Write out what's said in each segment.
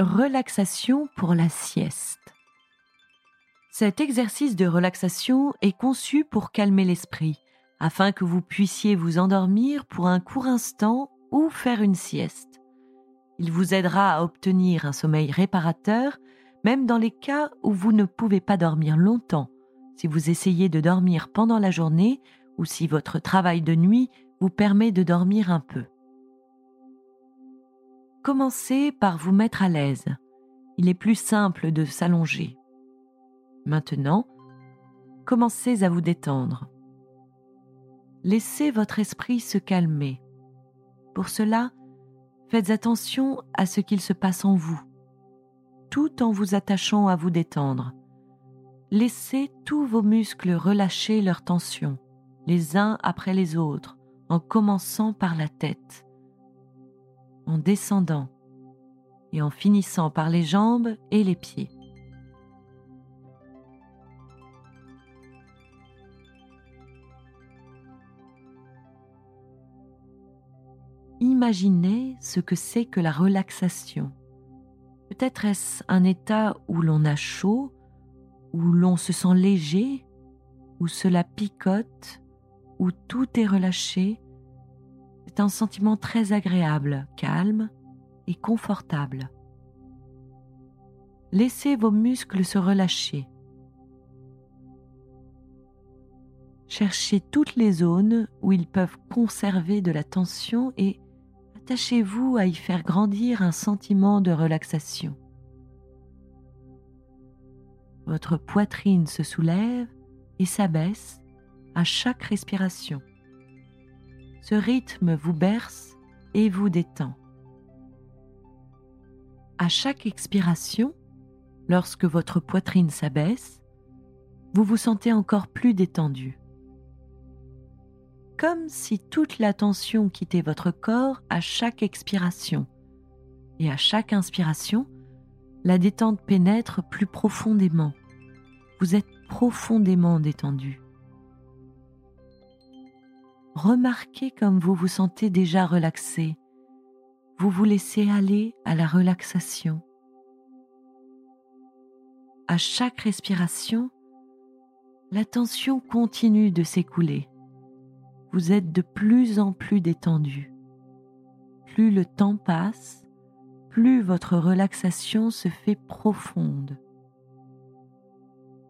Relaxation pour la sieste. Cet exercice de relaxation est conçu pour calmer l'esprit, afin que vous puissiez vous endormir pour un court instant ou faire une sieste. Il vous aidera à obtenir un sommeil réparateur, même dans les cas où vous ne pouvez pas dormir longtemps, si vous essayez de dormir pendant la journée ou si votre travail de nuit vous permet de dormir un peu. Commencez par vous mettre à l'aise. Il est plus simple de s'allonger. Maintenant, commencez à vous détendre. Laissez votre esprit se calmer. Pour cela, faites attention à ce qu'il se passe en vous, tout en vous attachant à vous détendre. Laissez tous vos muscles relâcher leur tension, les uns après les autres, en commençant par la tête en descendant et en finissant par les jambes et les pieds. Imaginez ce que c'est que la relaxation. Peut-être est-ce un état où l'on a chaud, où l'on se sent léger, où cela picote, où tout est relâché, c'est un sentiment très agréable, calme et confortable. Laissez vos muscles se relâcher. Cherchez toutes les zones où ils peuvent conserver de la tension et attachez-vous à y faire grandir un sentiment de relaxation. Votre poitrine se soulève et s'abaisse à chaque respiration. Ce rythme vous berce et vous détend. À chaque expiration, lorsque votre poitrine s'abaisse, vous vous sentez encore plus détendu. Comme si toute la tension quittait votre corps à chaque expiration. Et à chaque inspiration, la détente pénètre plus profondément. Vous êtes profondément détendu. Remarquez comme vous vous sentez déjà relaxé. Vous vous laissez aller à la relaxation. À chaque respiration, la tension continue de s'écouler. Vous êtes de plus en plus détendu. Plus le temps passe, plus votre relaxation se fait profonde.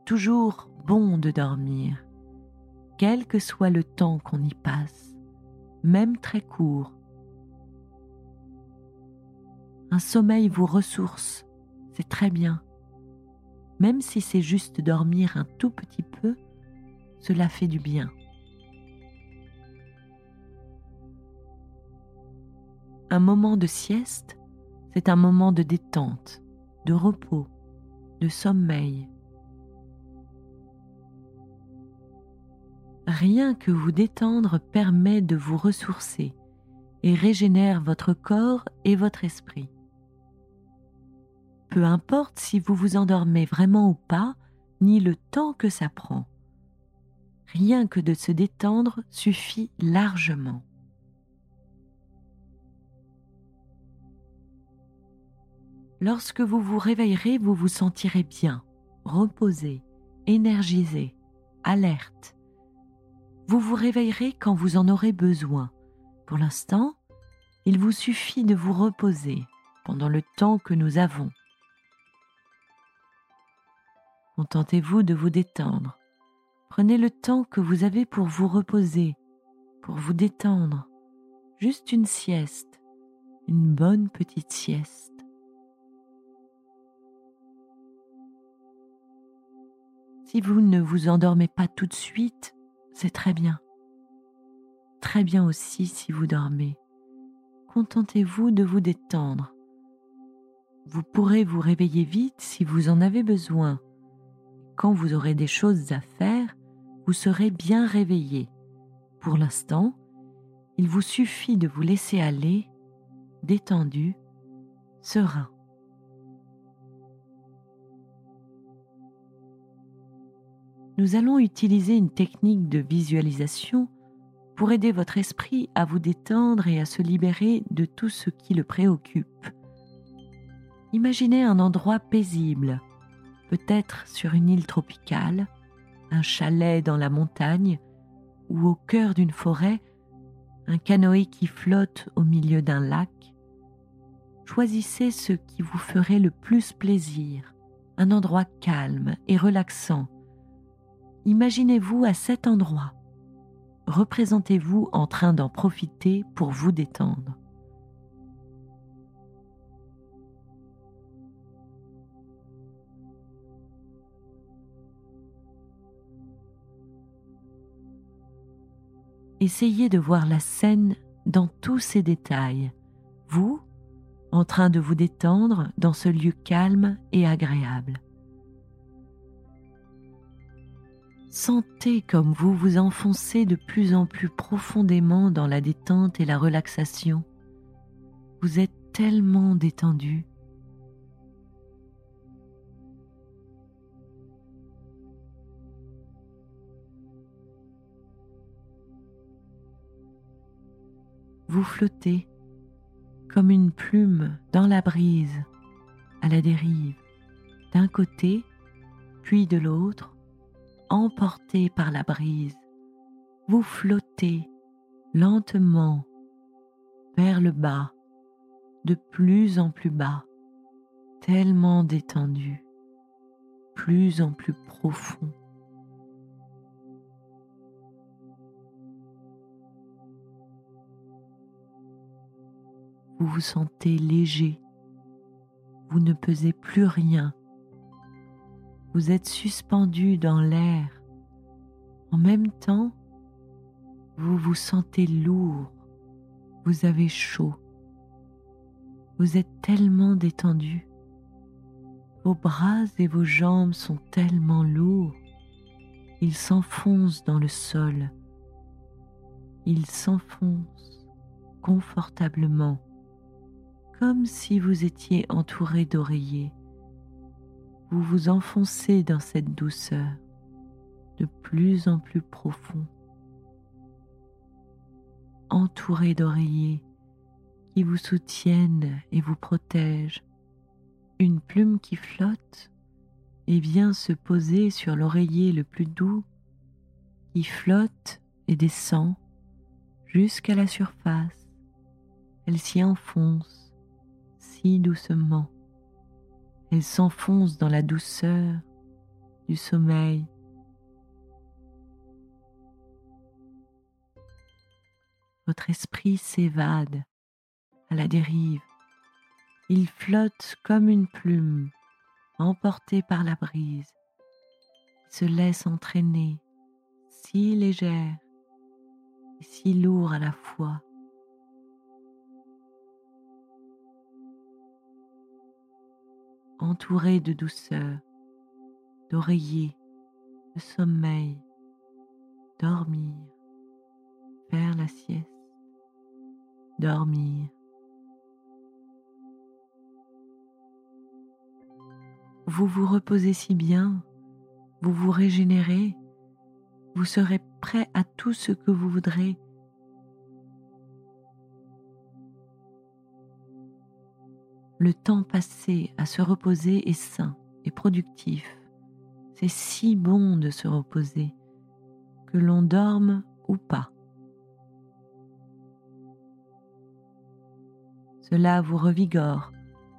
Toujours bon de dormir quel que soit le temps qu'on y passe, même très court. Un sommeil vous ressource, c'est très bien. Même si c'est juste dormir un tout petit peu, cela fait du bien. Un moment de sieste, c'est un moment de détente, de repos, de sommeil. Rien que vous détendre permet de vous ressourcer et régénère votre corps et votre esprit. Peu importe si vous vous endormez vraiment ou pas, ni le temps que ça prend. Rien que de se détendre suffit largement. Lorsque vous vous réveillerez, vous vous sentirez bien, reposé, énergisé, alerte vous vous réveillerez quand vous en aurez besoin. Pour l'instant, il vous suffit de vous reposer pendant le temps que nous avons. Contentez-vous de vous détendre. Prenez le temps que vous avez pour vous reposer, pour vous détendre. Juste une sieste, une bonne petite sieste. Si vous ne vous endormez pas tout de suite, c'est très bien. Très bien aussi si vous dormez. Contentez-vous de vous détendre. Vous pourrez vous réveiller vite si vous en avez besoin. Quand vous aurez des choses à faire, vous serez bien réveillé. Pour l'instant, il vous suffit de vous laisser aller, détendu, serein. Nous allons utiliser une technique de visualisation pour aider votre esprit à vous détendre et à se libérer de tout ce qui le préoccupe. Imaginez un endroit paisible, peut-être sur une île tropicale, un chalet dans la montagne ou au cœur d'une forêt, un canoë qui flotte au milieu d'un lac. Choisissez ce qui vous ferait le plus plaisir, un endroit calme et relaxant. Imaginez-vous à cet endroit. Représentez-vous en train d'en profiter pour vous détendre. Essayez de voir la scène dans tous ses détails, vous, en train de vous détendre dans ce lieu calme et agréable. Sentez comme vous vous enfoncez de plus en plus profondément dans la détente et la relaxation. Vous êtes tellement détendu. vous flottez comme une plume dans la brise, à la dérive, d'un côté, puis de l'autre, emporté par la brise. Vous flottez lentement vers le bas, de plus en plus bas, tellement détendu, plus en plus profond. vous vous sentez léger, vous ne pesez plus rien, vous êtes suspendu dans l'air. En même temps, vous vous sentez lourd, vous avez chaud, vous êtes tellement détendu, vos bras et vos jambes sont tellement lourds, ils s'enfoncent dans le sol, ils s'enfoncent confortablement comme si vous étiez entouré d'oreillers. Vous vous enfoncez dans cette douceur de plus en plus profond, entouré d'oreillers qui vous soutiennent et vous protègent. Une plume qui flotte et vient se poser sur l'oreiller le plus doux, qui flotte et descend jusqu'à la surface. Elle s'y enfonce doucement. Elle s'enfonce dans la douceur du sommeil. Votre esprit s'évade à la dérive. Il flotte comme une plume, emporté par la brise. Il se laisse entraîner, si légère et si lourd à la fois. Entouré de douceur, d'oreiller, de sommeil, dormir, faire la sieste, dormir. Vous vous reposez si bien, vous vous régénérez, vous serez prêt à tout ce que vous voudrez le temps passé à se reposer est sain et productif. C'est si bon de se reposer, que l'on dorme ou pas. Cela vous revigore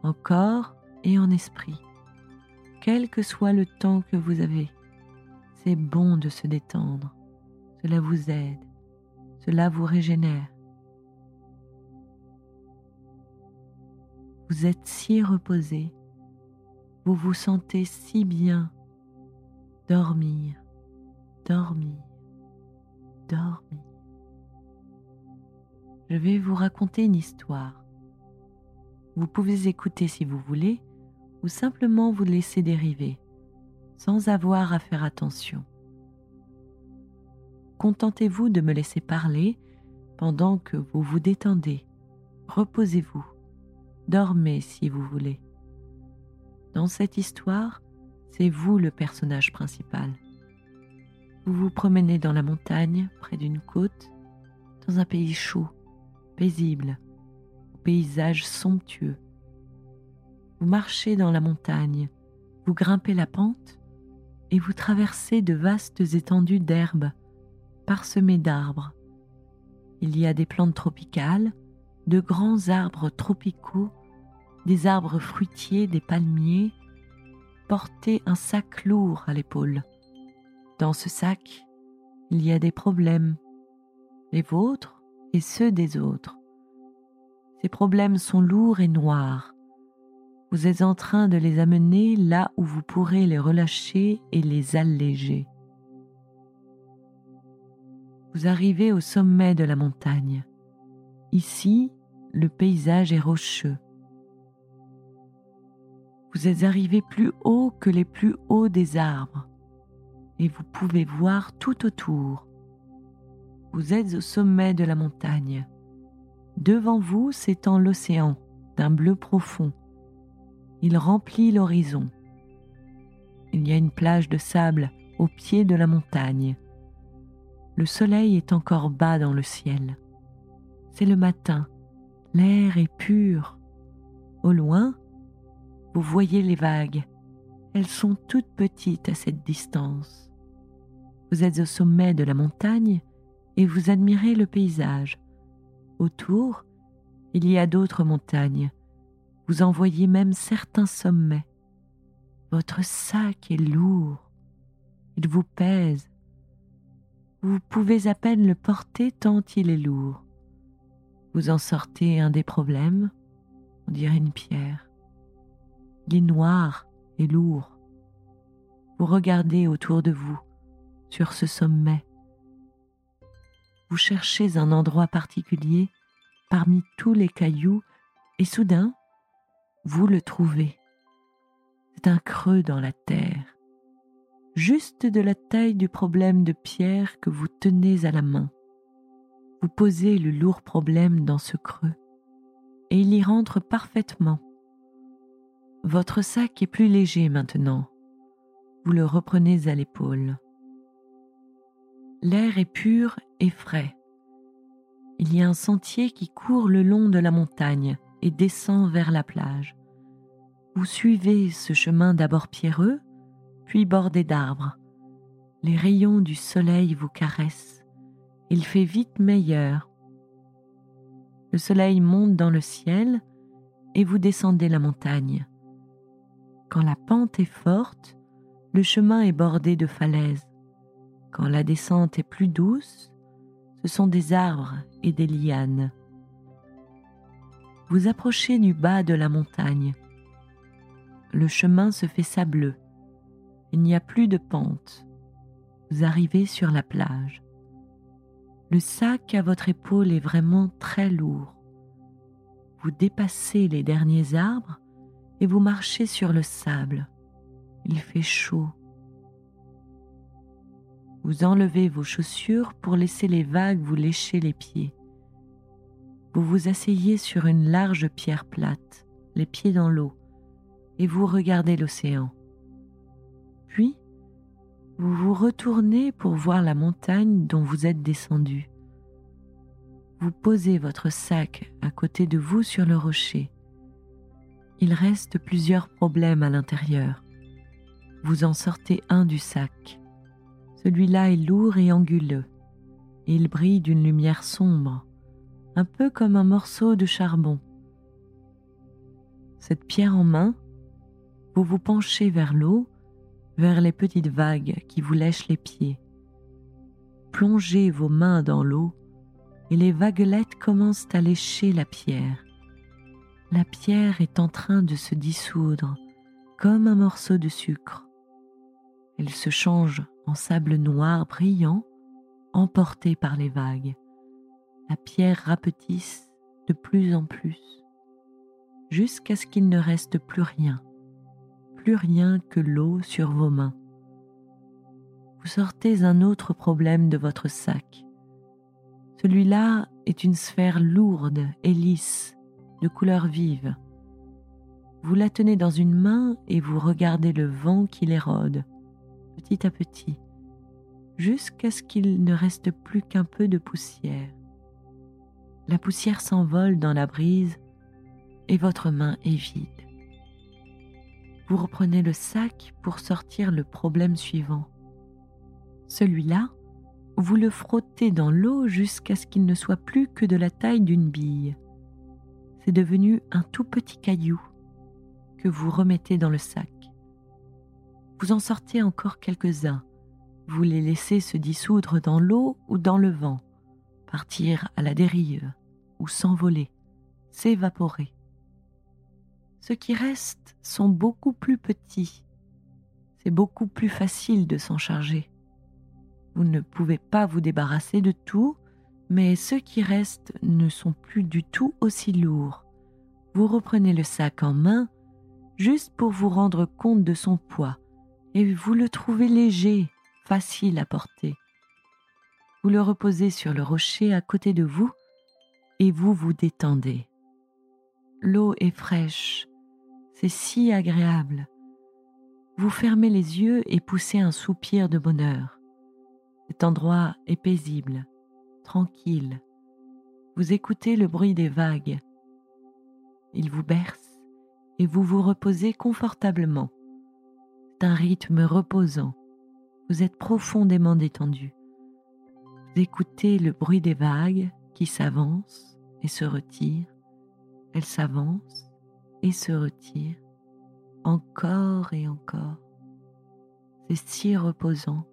en corps et en esprit, quel que soit le temps que vous avez. C'est bon de se détendre, cela vous aide, cela vous régénère. Vous êtes si reposé, vous vous sentez si bien. Dormir, dormir, dormir. Je vais vous raconter une histoire. Vous pouvez écouter si vous voulez ou simplement vous laisser dériver sans avoir à faire attention. Contentez-vous de me laisser parler pendant que vous vous détendez. Reposez-vous. Dormez si vous voulez. Dans cette histoire, c'est vous le personnage principal. Vous vous promenez dans la montagne, près d'une côte, dans un pays chaud, paisible, au paysage somptueux. Vous marchez dans la montagne, vous grimpez la pente et vous traversez de vastes étendues d'herbes parsemées d'arbres. Il y a des plantes tropicales, de grands arbres tropicaux, des arbres fruitiers, des palmiers. Portez un sac lourd à l'épaule. Dans ce sac, il y a des problèmes, les vôtres et ceux des autres. Ces problèmes sont lourds et noirs. Vous êtes en train de les amener là où vous pourrez les relâcher et les alléger. Vous arrivez au sommet de la montagne. Ici, le paysage est rocheux. Vous êtes arrivé plus haut que les plus hauts des arbres et vous pouvez voir tout autour. Vous êtes au sommet de la montagne. Devant vous s'étend l'océan d'un bleu profond. Il remplit l'horizon. Il y a une plage de sable au pied de la montagne. Le soleil est encore bas dans le ciel. C'est le matin. L'air est pur. Au loin, vous voyez les vagues. Elles sont toutes petites à cette distance. Vous êtes au sommet de la montagne et vous admirez le paysage. Autour, il y a d'autres montagnes. Vous en voyez même certains sommets. Votre sac est lourd. Il vous pèse. Vous pouvez à peine le porter tant il est lourd. Vous en sortez un des problèmes, on dirait une pierre. Il est noir et lourd. Vous regardez autour de vous sur ce sommet. Vous cherchez un endroit particulier parmi tous les cailloux et soudain, vous le trouvez. C'est un creux dans la terre juste de la taille du problème de pierre que vous tenez à la main. Vous posez le lourd problème dans ce creux et il y rentre parfaitement. Votre sac est plus léger maintenant. Vous le reprenez à l'épaule. L'air est pur et frais. Il y a un sentier qui court le long de la montagne et descend vers la plage. Vous suivez ce chemin d'abord pierreux, puis bordé d'arbres. Les rayons du soleil vous caressent. Il fait vite meilleur. Le soleil monte dans le ciel et vous descendez la montagne. Quand la pente est forte, le chemin est bordé de falaises. Quand la descente est plus douce, ce sont des arbres et des lianes. Vous approchez du bas de la montagne. Le chemin se fait sableux il n'y a plus de pente. Vous arrivez sur la plage. Le sac à votre épaule est vraiment très lourd. Vous dépassez les derniers arbres et vous marchez sur le sable. Il fait chaud. Vous enlevez vos chaussures pour laisser les vagues vous lécher les pieds. Vous vous asseyez sur une large pierre plate, les pieds dans l'eau, et vous regardez l'océan. Puis, vous vous retournez pour voir la montagne dont vous êtes descendu. Vous posez votre sac à côté de vous sur le rocher. Il reste plusieurs problèmes à l'intérieur. Vous en sortez un du sac. Celui-là est lourd et anguleux, il brille d'une lumière sombre, un peu comme un morceau de charbon. Cette pierre en main, vous vous penchez vers l'eau vers les petites vagues qui vous lèchent les pieds. Plongez vos mains dans l'eau et les vaguelettes commencent à lécher la pierre. La pierre est en train de se dissoudre comme un morceau de sucre. Elle se change en sable noir brillant, emportée par les vagues. La pierre rapetisse de plus en plus, jusqu'à ce qu'il ne reste plus rien rien que l'eau sur vos mains. Vous sortez un autre problème de votre sac. Celui-là est une sphère lourde et lisse, de couleur vive. Vous la tenez dans une main et vous regardez le vent qui l'érode, petit à petit, jusqu'à ce qu'il ne reste plus qu'un peu de poussière. La poussière s'envole dans la brise et votre main est vide. Vous reprenez le sac pour sortir le problème suivant. Celui-là, vous le frottez dans l'eau jusqu'à ce qu'il ne soit plus que de la taille d'une bille. C'est devenu un tout petit caillou que vous remettez dans le sac. Vous en sortez encore quelques-uns. Vous les laissez se dissoudre dans l'eau ou dans le vent, partir à la dérive ou s'envoler, s'évaporer. Ceux qui restent sont beaucoup plus petits. C'est beaucoup plus facile de s'en charger. Vous ne pouvez pas vous débarrasser de tout, mais ceux qui restent ne sont plus du tout aussi lourds. Vous reprenez le sac en main juste pour vous rendre compte de son poids et vous le trouvez léger, facile à porter. Vous le reposez sur le rocher à côté de vous et vous vous détendez. L'eau est fraîche, c'est si agréable. Vous fermez les yeux et poussez un soupir de bonheur. Cet endroit est paisible, tranquille. Vous écoutez le bruit des vagues. Il vous berce et vous vous reposez confortablement. C'est un rythme reposant. Vous êtes profondément détendu. Vous écoutez le bruit des vagues qui s'avancent et se retirent. Elles s'avancent et se retirent encore et encore. C'est si reposant.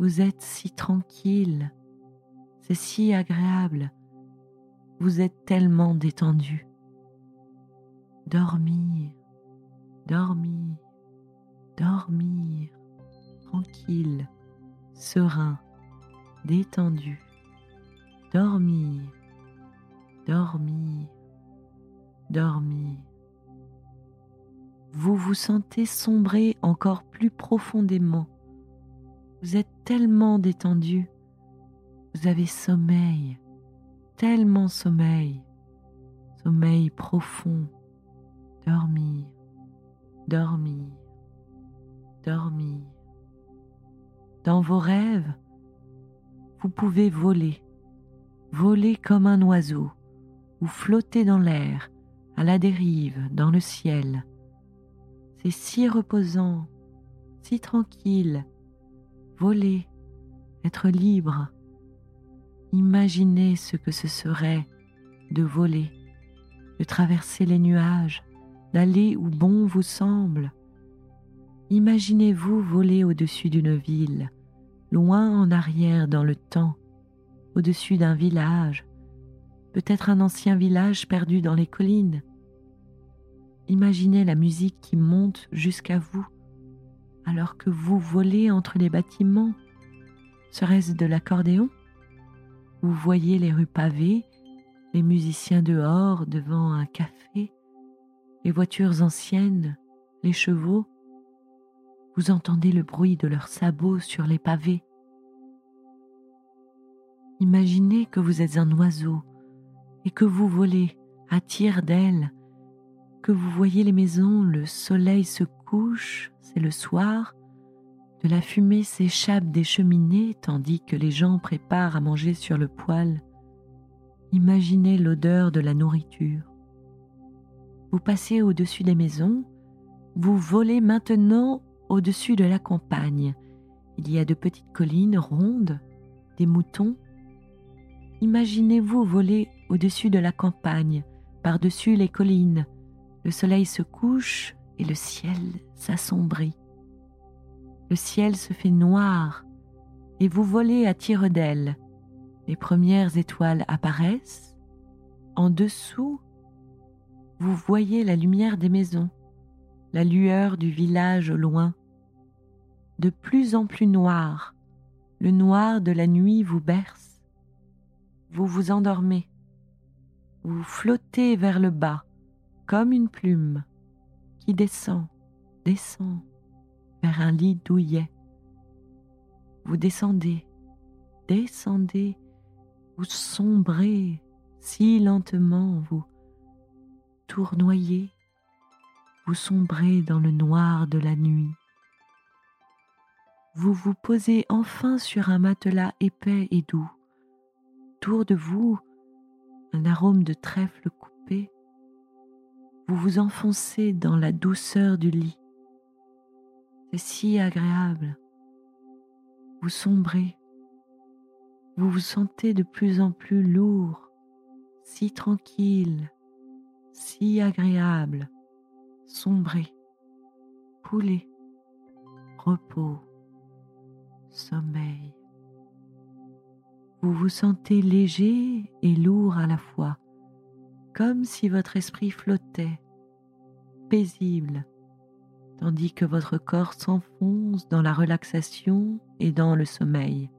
Vous êtes si tranquille. C'est si agréable. Vous êtes tellement détendu. Dormir, dormir, dormir, tranquille, serein, détendu. Dormir, dormir, dormir. Vous vous sentez sombrer encore plus profondément. Vous êtes tellement détendu. Vous avez sommeil, tellement sommeil, sommeil profond. Dormir, dormir, dormir. Dans vos rêves, vous pouvez voler, voler comme un oiseau ou flotter dans l'air, à la dérive, dans le ciel. C'est si reposant, si tranquille. Voler, être libre. Imaginez ce que ce serait de voler, de traverser les nuages, d'aller où bon vous semble. Imaginez-vous voler au-dessus d'une ville, loin en arrière dans le temps, au-dessus d'un village, peut-être un ancien village perdu dans les collines. Imaginez la musique qui monte jusqu'à vous alors que vous volez entre les bâtiments. Serait-ce de l'accordéon? Vous voyez les rues pavées, les musiciens dehors devant un café, les voitures anciennes, les chevaux. Vous entendez le bruit de leurs sabots sur les pavés. Imaginez que vous êtes un oiseau et que vous volez à tire d'ailes, que vous voyez les maisons, le soleil se couche, c'est le soir, de la fumée s'échappe des cheminées tandis que les gens préparent à manger sur le poêle. Imaginez l'odeur de la nourriture. Vous passez au-dessus des maisons, vous volez maintenant au-dessus de la campagne. Il y a de petites collines rondes, des moutons, Imaginez-vous voler au-dessus de la campagne, par-dessus les collines. Le soleil se couche et le ciel s'assombrit. Le ciel se fait noir et vous volez à tire d'aile. Les premières étoiles apparaissent. En dessous, vous voyez la lumière des maisons, la lueur du village au loin. De plus en plus noir, le noir de la nuit vous berce vous vous endormez. Vous flottez vers le bas comme une plume qui descend, descend vers un lit douillet. Vous descendez, descendez, vous sombrez si lentement, vous tournoyez, vous sombrez dans le noir de la nuit. Vous vous posez enfin sur un matelas épais et doux autour de vous un arôme de trèfle. Vous vous enfoncez dans la douceur du lit. C'est si agréable. Vous sombrez. Vous vous sentez de plus en plus lourd, si tranquille, si agréable. Sombrez, coulez, repos, sommeil. Vous vous sentez léger et lourd à la fois, comme si votre esprit flottait, paisible, tandis que votre corps s'enfonce dans la relaxation et dans le sommeil.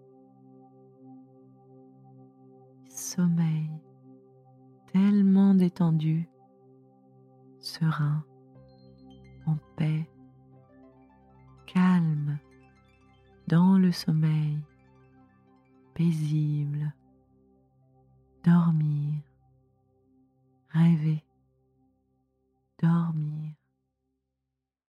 Sommeil tellement détendu, serein, en paix, calme, dans le sommeil, paisible rêver, dormir.